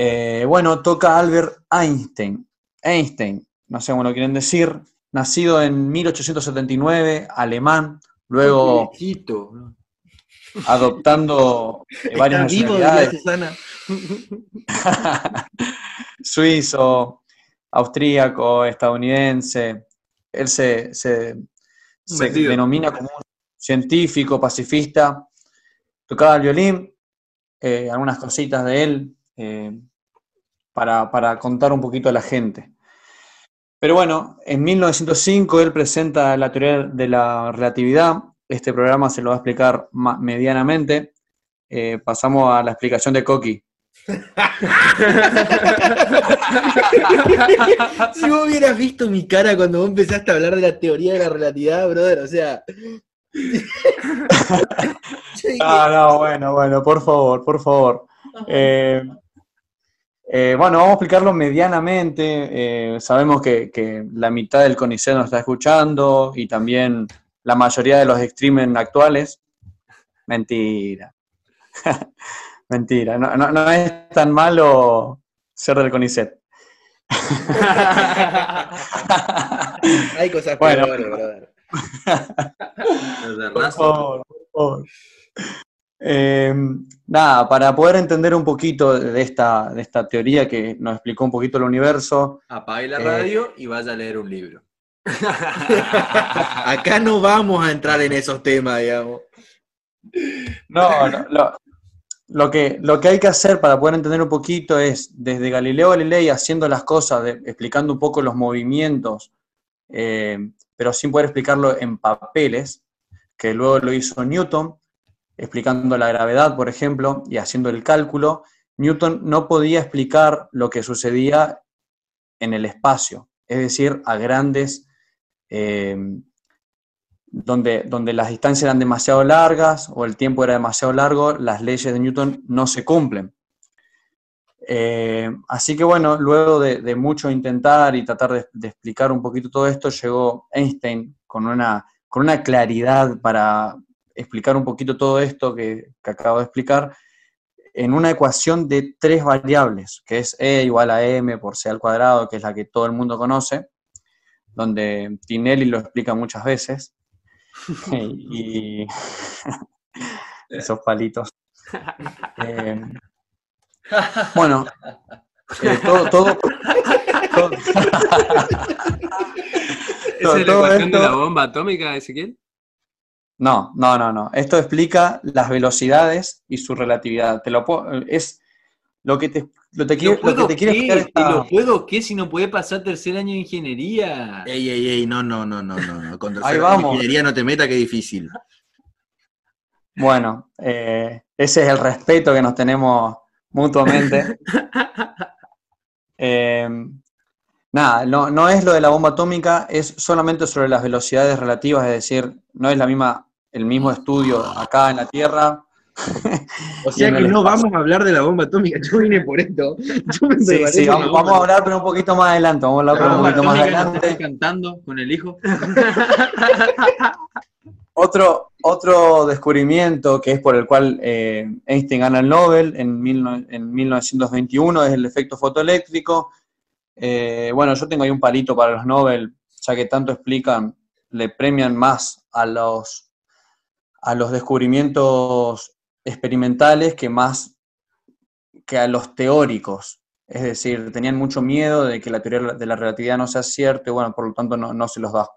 Eh, bueno, toca Albert Einstein. Einstein, no sé cómo lo quieren decir, nacido en 1879, alemán, luego adoptando varias nacionalidades. Suizo, austríaco, estadounidense. Él se, se, denomina como un científico, pacifista. Tocaba el violín, eh, algunas cositas de él eh, para, para contar un poquito a la gente. Pero bueno, en 1905 él presenta la teoría de la relatividad. Este programa se lo va a explicar medianamente. Eh, pasamos a la explicación de Coqui. si vos hubieras visto mi cara cuando vos empezaste a hablar de la teoría de la relatividad, brother, o sea. no, no, bueno, bueno, por favor, por favor. Eh, eh, bueno, vamos a explicarlo medianamente. Eh, sabemos que, la mitad del CONICET nos está escuchando y también la mayoría de los streamers actuales. Mentira. Mentira. No, es tan malo ser del CONICET. Hay cosas bueno. brother. por favor, por favor. Eh, nada, para poder entender un poquito de esta, de esta teoría que nos explicó un poquito el universo. Apague la radio y vaya a leer un libro. Acá no vamos a entrar en esos temas, digamos. No, no lo, que, lo que hay que hacer para poder entender un poquito es, desde Galileo Galilei haciendo las cosas, explicando un poco los movimientos, eh, pero sin poder explicarlo en papeles, que luego lo hizo Newton, explicando la gravedad, por ejemplo, y haciendo el cálculo, Newton no podía explicar lo que sucedía en el espacio, es decir, a grandes, eh, donde, donde las distancias eran demasiado largas o el tiempo era demasiado largo, las leyes de Newton no se cumplen. Eh, así que bueno, luego de, mucho intentar y tratar de, explicar un poquito todo esto, llegó Einstein con una, con una claridad para, explicar un poquito todo esto que, acabo de explicar en una ecuación de tres variables, que es E igual a M por C al cuadrado, que es la que todo el mundo conoce, donde Tinelli lo explica muchas veces. y esos palitos. Eh, bueno, eh, todo, todo, ¿Es la ecuación de la bomba atómica, Ezequiel? No, no, no, no. Esto explica las velocidades y su relatividad. Te lo es lo que te, lo te quiero, lo que te quiero explicar ¿Lo puedo qué si no puede pasar tercer año de ingeniería? Ey, ey, ey, no, no, no, no, no. Con tercer Ahí vamos. de ingeniería no te meta, que difícil. Bueno, eh, ese es el respeto que nos tenemos mutuamente. eh, Nada, no, no es lo de la bomba atómica, es solamente sobre las velocidades relativas, es decir, no es la misma, el mismo estudio acá en la Tierra. O sea que no vamos a hablar de la bomba atómica, yo vine por esto. sí, sí, vamos, a hablar, pero un poquito más adelante, vamos a hablar un poquito más adelante. cantando con el hijo. otro, otro descubrimiento que es por el cual eh, Einstein gana el Nobel en, en 1921 es el efecto fotoeléctrico eh, bueno, yo tengo ahí un palito para los Nobel, ya que tanto explican, le premian más a los, a los descubrimientos experimentales que más que a los teóricos. Es decir, tenían mucho miedo de que la teoría de la relatividad no sea cierta y bueno, por lo tanto no, se los da.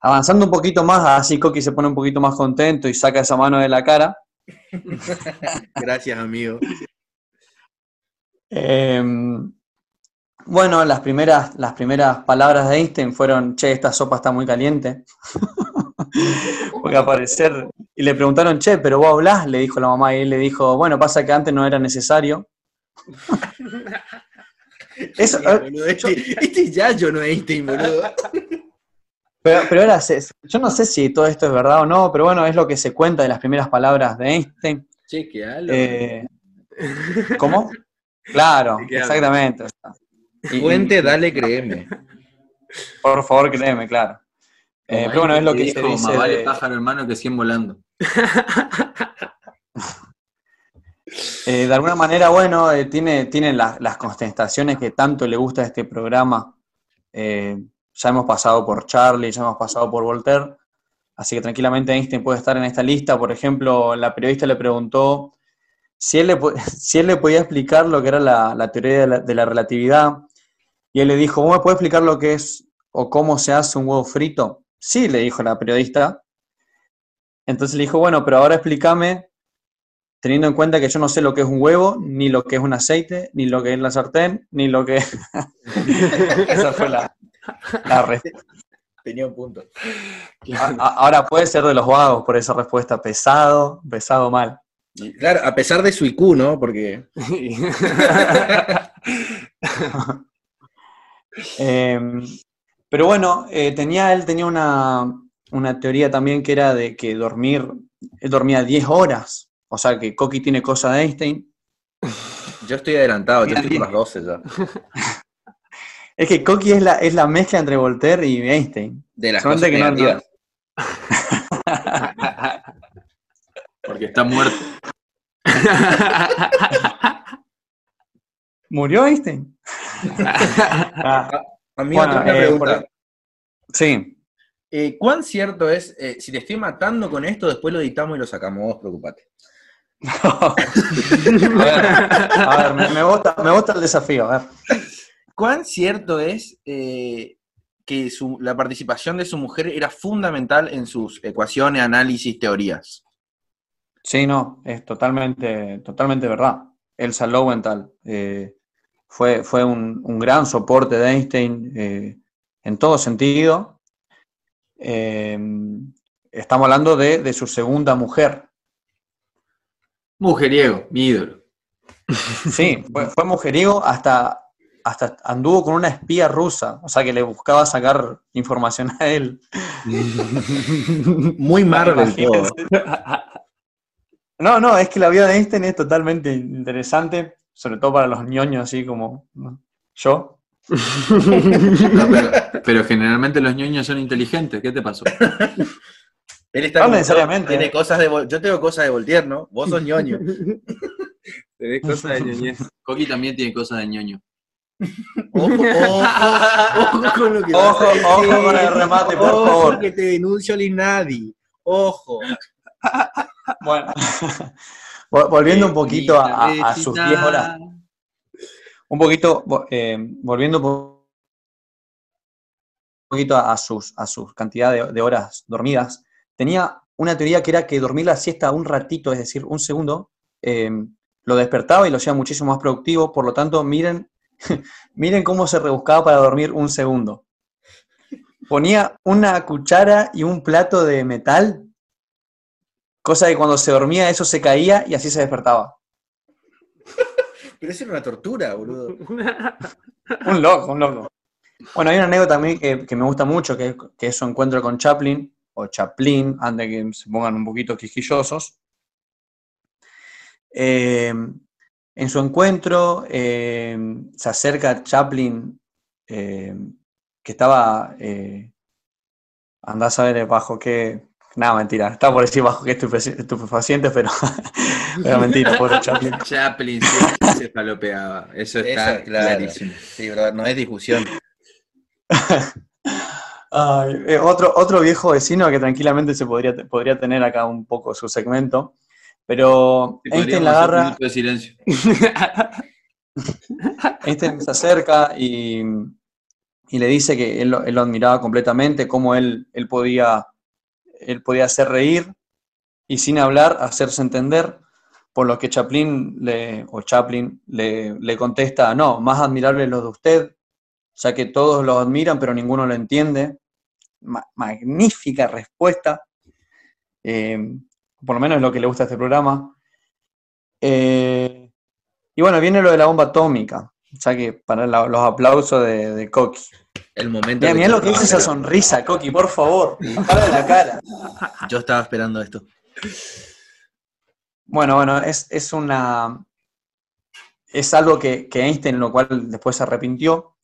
Avanzando un poquito más, así Coqui se pone un poquito más contento y saca esa mano de la cara. Gracias, amigo. Eh, bueno, las primeras, las primeras palabras de Einstein fueron, che, esta sopa está muy caliente. Porque aparecer, y le preguntaron, che, pero vos hablás, le dijo la mamá, y él le dijo, bueno, pasa que antes no era necesario. Eso, este, este, ya yo no Einstein, boludo. Pero, pero era, yo no sé si todo esto es verdad o no, pero bueno, es lo que se cuenta de las primeras palabras de Einstein. Che, ¿qué eh, ¿Cómo? Claro, exactamente. Fuente, dale, créeme. Por favor, créeme, claro. Eh, pero bueno, es lo que dice. Más vale pájaro hermano que 100 volando. Eh, de alguna manera, bueno, eh, tiene, tiene las, las contestaciones que tanto le gusta a este programa. Ya hemos pasado por Charlie, ya hemos pasado por Voltaire, así que tranquilamente Einstein puede estar en esta lista. Por ejemplo, la periodista le preguntó si él le, si él le podía explicar lo que era la, la teoría de la, de la relatividad, y él le dijo, ¿vos me puedes explicar lo que es o cómo se hace un huevo frito? Sí, le dijo la periodista. Entonces le dijo, bueno, pero ahora explícame, teniendo en cuenta que yo no sé lo que es un huevo, ni lo que es un aceite, ni lo que es la sartén, ni lo que... Esa fue la, la respuesta. Tenía un punto. Ahora puede ser de los vagos por esa respuesta. Pesado, pesado mal. Claro, a pesar de su IQ, ¿no? Porque Eh, pero bueno, eh, tenía, él tenía una, una teoría también que era de que dormir, él dormía 10 horas. O sea que Coqui tiene cosa de Einstein. yo estoy adelantado, yo estoy por las 12 ya. Es que Coqui es la, es la mezcla entre Voltaire y Einstein. De las Solamente cosas que no- negativas. Porque está muerto. ¿Murió Einstein? Ah, Amigo, Bueno, una eh, pregunta. por- sí. Eh, ¿Cuán cierto es, eh, si te estoy matando con esto, después lo editamos y lo sacamos, vos preocupate? a ver, a ver, me, me gusta, me gusta el desafío. A ver. ¿Cuán cierto es eh, que su- la participación de su mujer era fundamental en sus ecuaciones, análisis, teorías? Sí, no, es totalmente, totalmente verdad. Elsa Lowenthal eh, fue, fue un, un gran soporte de Einstein eh, en todo sentido. Eh, estamos hablando de, de su segunda mujer. Mujeriego, mi ídolo. Sí, fue, fue mujeriego hasta, hasta anduvo con una espía rusa, o sea que le buscaba sacar información a él. Muy Marvel. No, no, es que la vida de Einstein es totalmente interesante, sobre todo para los ñoños así como ¿no? yo. No, pero, pero generalmente los ñoños son inteligentes. ¿Qué te pasó? Él está No necesariamente. Tiene cosas de, yo tengo cosas de Voltaire, ¿no? Vos sos ñoño. Tenés cosas de ñoñez. Coqui también tiene cosas de ñoño. Ojo, ojo, ojo con lo que a Ojo, ojo con el remate, por Ojo favor. que te denuncio al INADI. Ojo. Bueno, volviendo un poquito a, a- a sus 10 horas, un poquito, eh, volviendo un po- poquito a, a sus, a sus cantidad de, de horas dormidas, tenía una teoría que era que dormir la siesta un ratito, es decir, un segundo, eh, lo despertaba y lo hacía muchísimo más productivo, por lo tanto, miren, miren cómo se rebuscaba para dormir un segundo. Ponía una cuchara y un plato de metal, cosa que cuando se dormía eso se caía y así se despertaba. Pero eso era una tortura, boludo. Un loco, un loco. Bueno, hay una anécdota también que, que me gusta mucho, que, es- que es su encuentro con Chaplin, o Chaplin, antes de que se pongan un poquito quisquillosos. Eh, en su encuentro eh, se acerca Chaplin, eh, que estaba, eh, andás a ver bajo qué... Nada, mentira, estaba por decir bajo estupefaci- estupefacientes, pero era mentira, pobre Chaplin. Chaplin se, se falopeaba. Eso está claro. clarísimo. Sí, bro, no es discusión. Ay, eh, otro, otro viejo vecino que tranquilamente se podría, podría tener acá un poco su segmento, pero Sí, Einstein la agarra, de silencio. Einstein se acerca y, y le dice que él, lo- él lo admiraba completamente, cómo él, él, podía, él podía hacer reír y sin hablar hacerse entender, por lo que Chaplin le, o Chaplin le, le contesta, no, más admirable es lo de usted, ya que todos lo admiran pero ninguno lo entiende. Ma- magnífica respuesta, eh, por lo menos es lo que le gusta a este programa. Eh, y bueno, viene lo de la bomba atómica, ya que para los aplausos de, de Coqui. El momento. Mira, mira lo que estaba esa sonrisa, Coqui, por favor. Para la cara. Yo estaba esperando esto. Bueno, bueno, es, es una. Es algo que, que Einstein, lo cual después se arrepintió,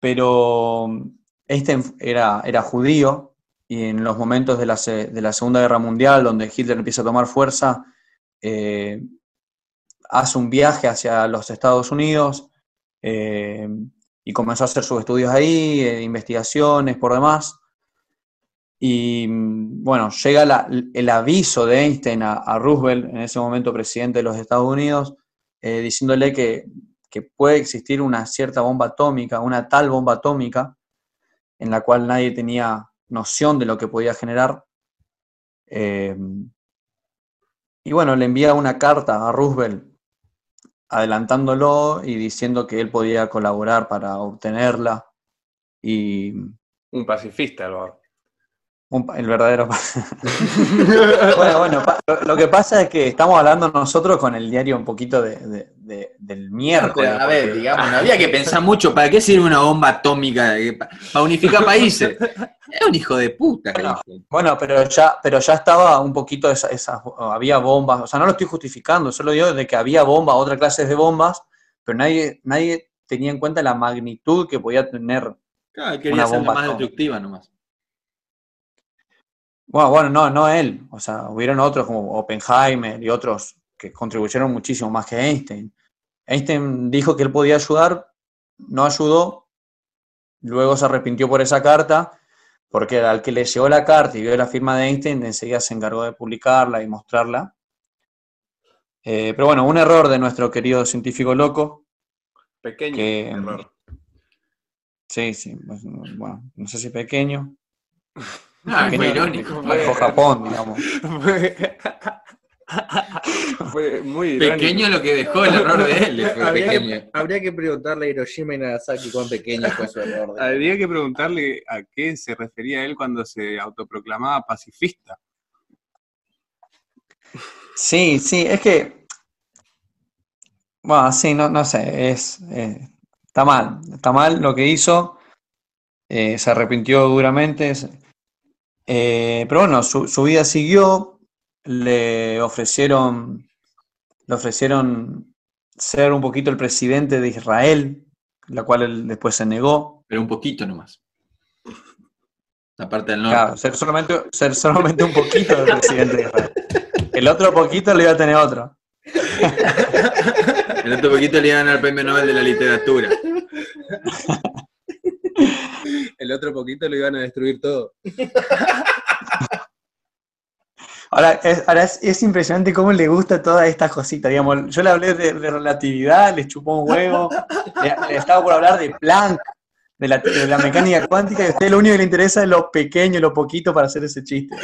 pero Einstein era, era judío y en los momentos de la, de la Segunda Guerra Mundial, donde Hitler empieza a tomar fuerza, eh, hace un viaje hacia los Estados Unidos eh, y comenzó a hacer sus estudios ahí, eh, investigaciones por demás. Y bueno, llega el aviso de Einstein a, Roosevelt, en ese momento presidente de los Estados Unidos, eh, diciéndole que, puede existir una cierta bomba atómica, una tal bomba atómica, en la cual nadie tenía noción de lo que podía generar. Eh, y bueno, le envía una carta a Roosevelt adelantándolo y diciendo que él podía colaborar para obtenerla. Y, un pacifista, lo el verdadero. bueno, bueno, lo, que pasa es que estamos hablando nosotros con el diario un poquito de, del miércoles. a ver, digamos, no había que pensar mucho. ¿Para qué sirve una bomba atómica? Para unificar países. Es un hijo de puta. Bueno, pero ya, pero ya estaba un poquito esa, había bombas. O sea, no lo estoy justificando, solo digo de que había bombas, otras clases de bombas, pero nadie, nadie tenía en cuenta la magnitud que podía tener. Claro, quería ser más destructiva nomás. Bueno, bueno, no, no él. O sea, hubieron otros como Oppenheimer y otros que contribuyeron muchísimo más que Einstein. Einstein dijo que él podía ayudar, no ayudó, luego se arrepintió por esa carta, porque al que le llegó la carta y vio la firma de Einstein, enseguida se encargó de publicarla y mostrarla. Eh, pero bueno, un error de nuestro querido científico loco. Pequeño error. Sí, sí, pues, bueno, no sé si pequeño. Ah, fue irónico. Fue Japón, digamos. fue muy Pequeño lo que dejó el error de él. Fue habría, pequeño. habría que preguntarle a Hiroshima y Nagasaki cuán pequeño fue su error. Habría que preguntarle a qué se refería él cuando se autoproclamaba pacifista. Sí, sí, es que. Bueno, sí, no, no sé, es. Eh, está mal, está mal lo que hizo. Eh, se arrepintió duramente. Eh, pero bueno, su, vida siguió, le ofrecieron, le ofrecieron ser un poquito el presidente de Israel, la cual él después se negó. Pero un poquito nomás. La parte del norte. Claro, ser solamente, ser solamente un poquito el presidente de Israel. El otro poquito le iba a tener otro. El otro poquito le iban al premio Nobel de la literatura. El otro poquito lo iban a destruir todo. Ahora, es, es, impresionante cómo le gusta todas estas cositas. Digamos, yo le hablé de, relatividad, le chupó un huevo, le, estaba por hablar de Planck, de la, mecánica cuántica, y a usted lo único que le interesa es lo pequeño, lo poquito para hacer ese chiste.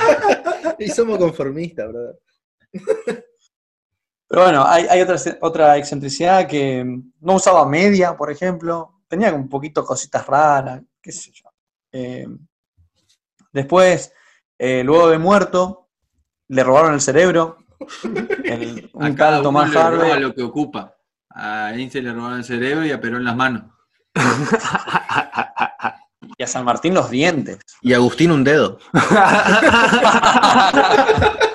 y somos conformistas, brother. Pero bueno, hay, hay otra, otra excentricidad que no usaba media, por ejemplo tenía un poquito cositas raras, qué sé yo. Eh, después, eh, luego de muerto, le robaron el cerebro. un tal Tomás Harvey. lo que ocupa. A Einstein le robaron el cerebro y a Perón las manos. y a San Martín los dientes. Y a Agustín un dedo.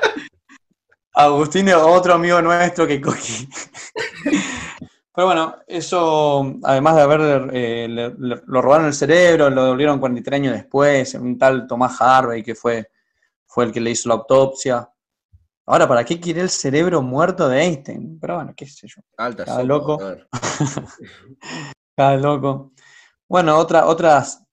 Agustín es otro amigo nuestro que cogí. Pero bueno, eso, además de haber, eh, lo robaron el cerebro, lo devolvieron 43 años después, un tal Tomás Harvey que fue, fue el que le hizo la autopsia. Ahora, ¿para qué quiere el cerebro muerto de Einstein? Pero bueno, qué sé yo. Alta Cada loco. Cada loco. Bueno, otra, otras,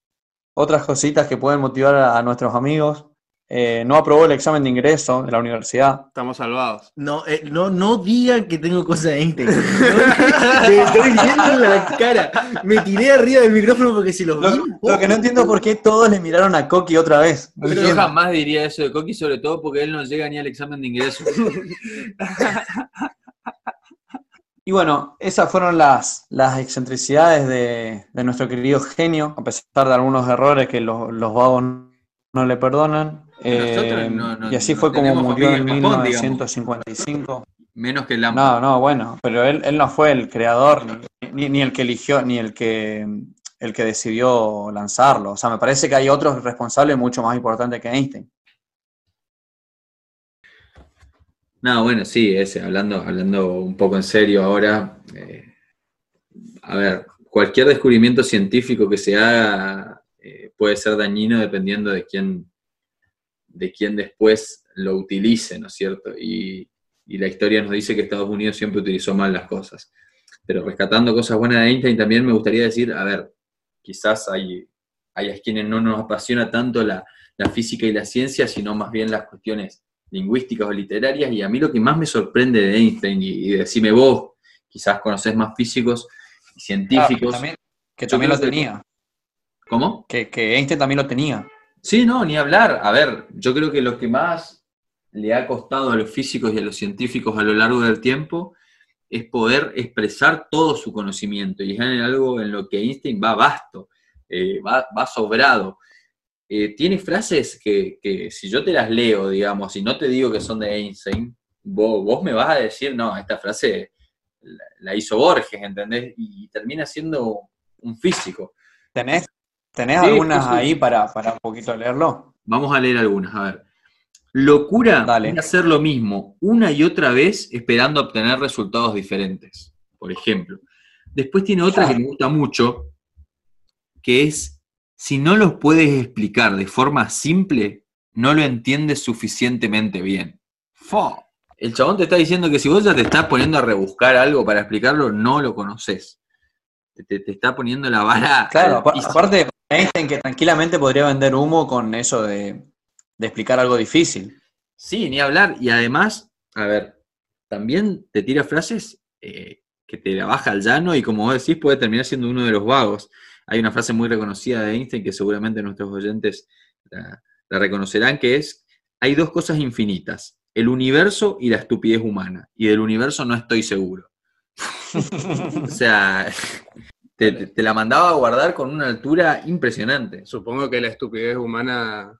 otras cositas que pueden motivar a nuestros amigos. Eh, no aprobó el examen de ingreso de la universidad. Estamos salvados. No, eh, no, no digan que tengo cosas de. Me estoy viendo en la cara. Me tiré arriba del micrófono porque si los lo, vi. Lo que no entiendo es por qué todos le miraron a Coqui otra vez. Pero yo jamás diría eso de Coqui, sobre todo porque él no llega ni al examen de ingreso. Y bueno, esas fueron las, las excentricidades de, nuestro querido genio, a pesar de algunos errores que los, los vagos no le perdonan. Eh, y así fue como murió en 1955. Menos que la. No, no, bueno, pero él, él no fue el creador, ni, ni, el que eligió, ni el que, el que decidió lanzarlo. O sea, me parece que hay otros responsables mucho más importantes que Einstein. No, bueno, sí, ese, hablando, hablando un poco en serio ahora. Eh, a ver, cualquier descubrimiento científico que se haga eh, puede ser dañino dependiendo de quién, de quién después lo utilice, ¿no es cierto? Y, y la historia nos dice que Estados Unidos siempre utilizó mal las cosas. Pero rescatando cosas buenas de Einstein, también me gustaría decir, a ver, quizás hay, hay a quienes no nos apasiona tanto la, la física y la ciencia, sino más bien las cuestiones lingüísticas o literarias, y a mí lo que más me sorprende de Einstein, y, y decime vos, quizás conocés más físicos y científicos. Ah, que también, que también lo que- tenía. ¿Cómo? Que, que Einstein también lo tenía. Sí, no, ni hablar. A ver, yo creo que lo que más le ha costado a los físicos y a los científicos a lo largo del tiempo es poder expresar todo su conocimiento, y es algo en lo que Einstein va vasto, eh, va, va sobrado. Eh, tiene frases que, que si yo te las leo, digamos, y no te digo que son de Einstein, vos, vos me vas a decir, no, esta frase la, hizo Borges, ¿entendés? Y termina siendo un físico. ¿Tenés, tenés Sí, algunas sí, ahí para, para un poquito leerlo? Vamos a leer algunas, a ver. Locura Dale. es hacer lo mismo una y otra vez esperando obtener resultados diferentes, por ejemplo. Después tiene otra que me gusta mucho, que es, si no los puedes explicar de forma simple, no lo entiendes suficientemente bien. Fo. El chabón te está diciendo que si vos ya te estás poniendo a rebuscar algo para explicarlo, no lo conoces. Te, está poniendo la vara. Claro, aparte Einstein que tranquilamente podría vender humo con eso de, de explicar algo difícil. Sí, ni hablar. Y además, a ver, también te tira frases eh, que te la baja al llano y como vos decís, puede terminar siendo uno de los vagos. Hay una frase muy reconocida de Einstein que seguramente nuestros oyentes la, la reconocerán, que es, hay dos cosas infinitas, el universo y la estupidez humana. Y del universo no estoy seguro. O sea, te, te- te la mandaba a guardar con una altura impresionante. Supongo que la estupidez humana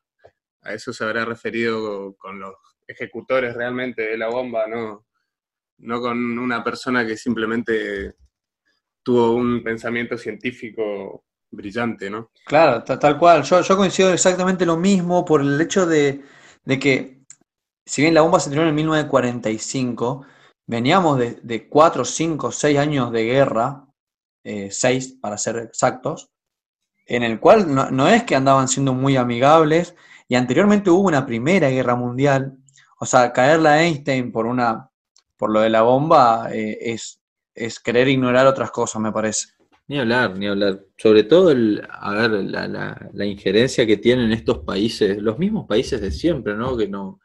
a eso se habrá referido con los ejecutores realmente de la bomba, no, no con una persona que simplemente tuvo un pensamiento científico brillante, ¿no? Claro, ta- tal cual. Yo, yo coincido exactamente lo mismo por el hecho de, de que, si bien la bomba se tiró en el 1945, veníamos de, 4, 5, 6 años de guerra, 6 para ser exactos, en el cual no, es que andaban siendo muy amigables, y anteriormente hubo una primera guerra mundial, o sea, caerle a Einstein por una, por lo de la bomba eh, es, es querer ignorar otras cosas, me parece. Ni hablar, ni hablar. Sobre todo, el, a ver, la, la- la injerencia que tienen estos países, los mismos países de siempre, ¿no? Que no,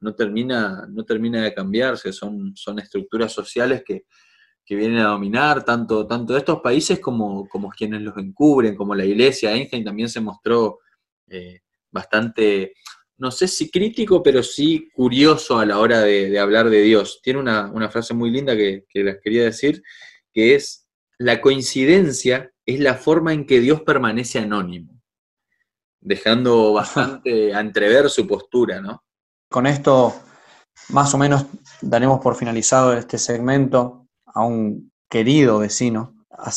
no, termina, no termina de cambiarse, son, son estructuras sociales que, que vienen a dominar tanto, tanto estos países como, como quienes los encubren, como la iglesia. Einstein también se mostró eh, bastante, no sé si crítico, pero sí curioso a la hora de, de hablar de Dios. Tiene una, una frase muy linda que, que les quería decir, que es, la coincidencia es la forma en que Dios permanece anónimo, dejando bastante a entrever su postura, ¿no? Con esto, más o menos, daremos por finalizado este segmento a un querido vecino. Así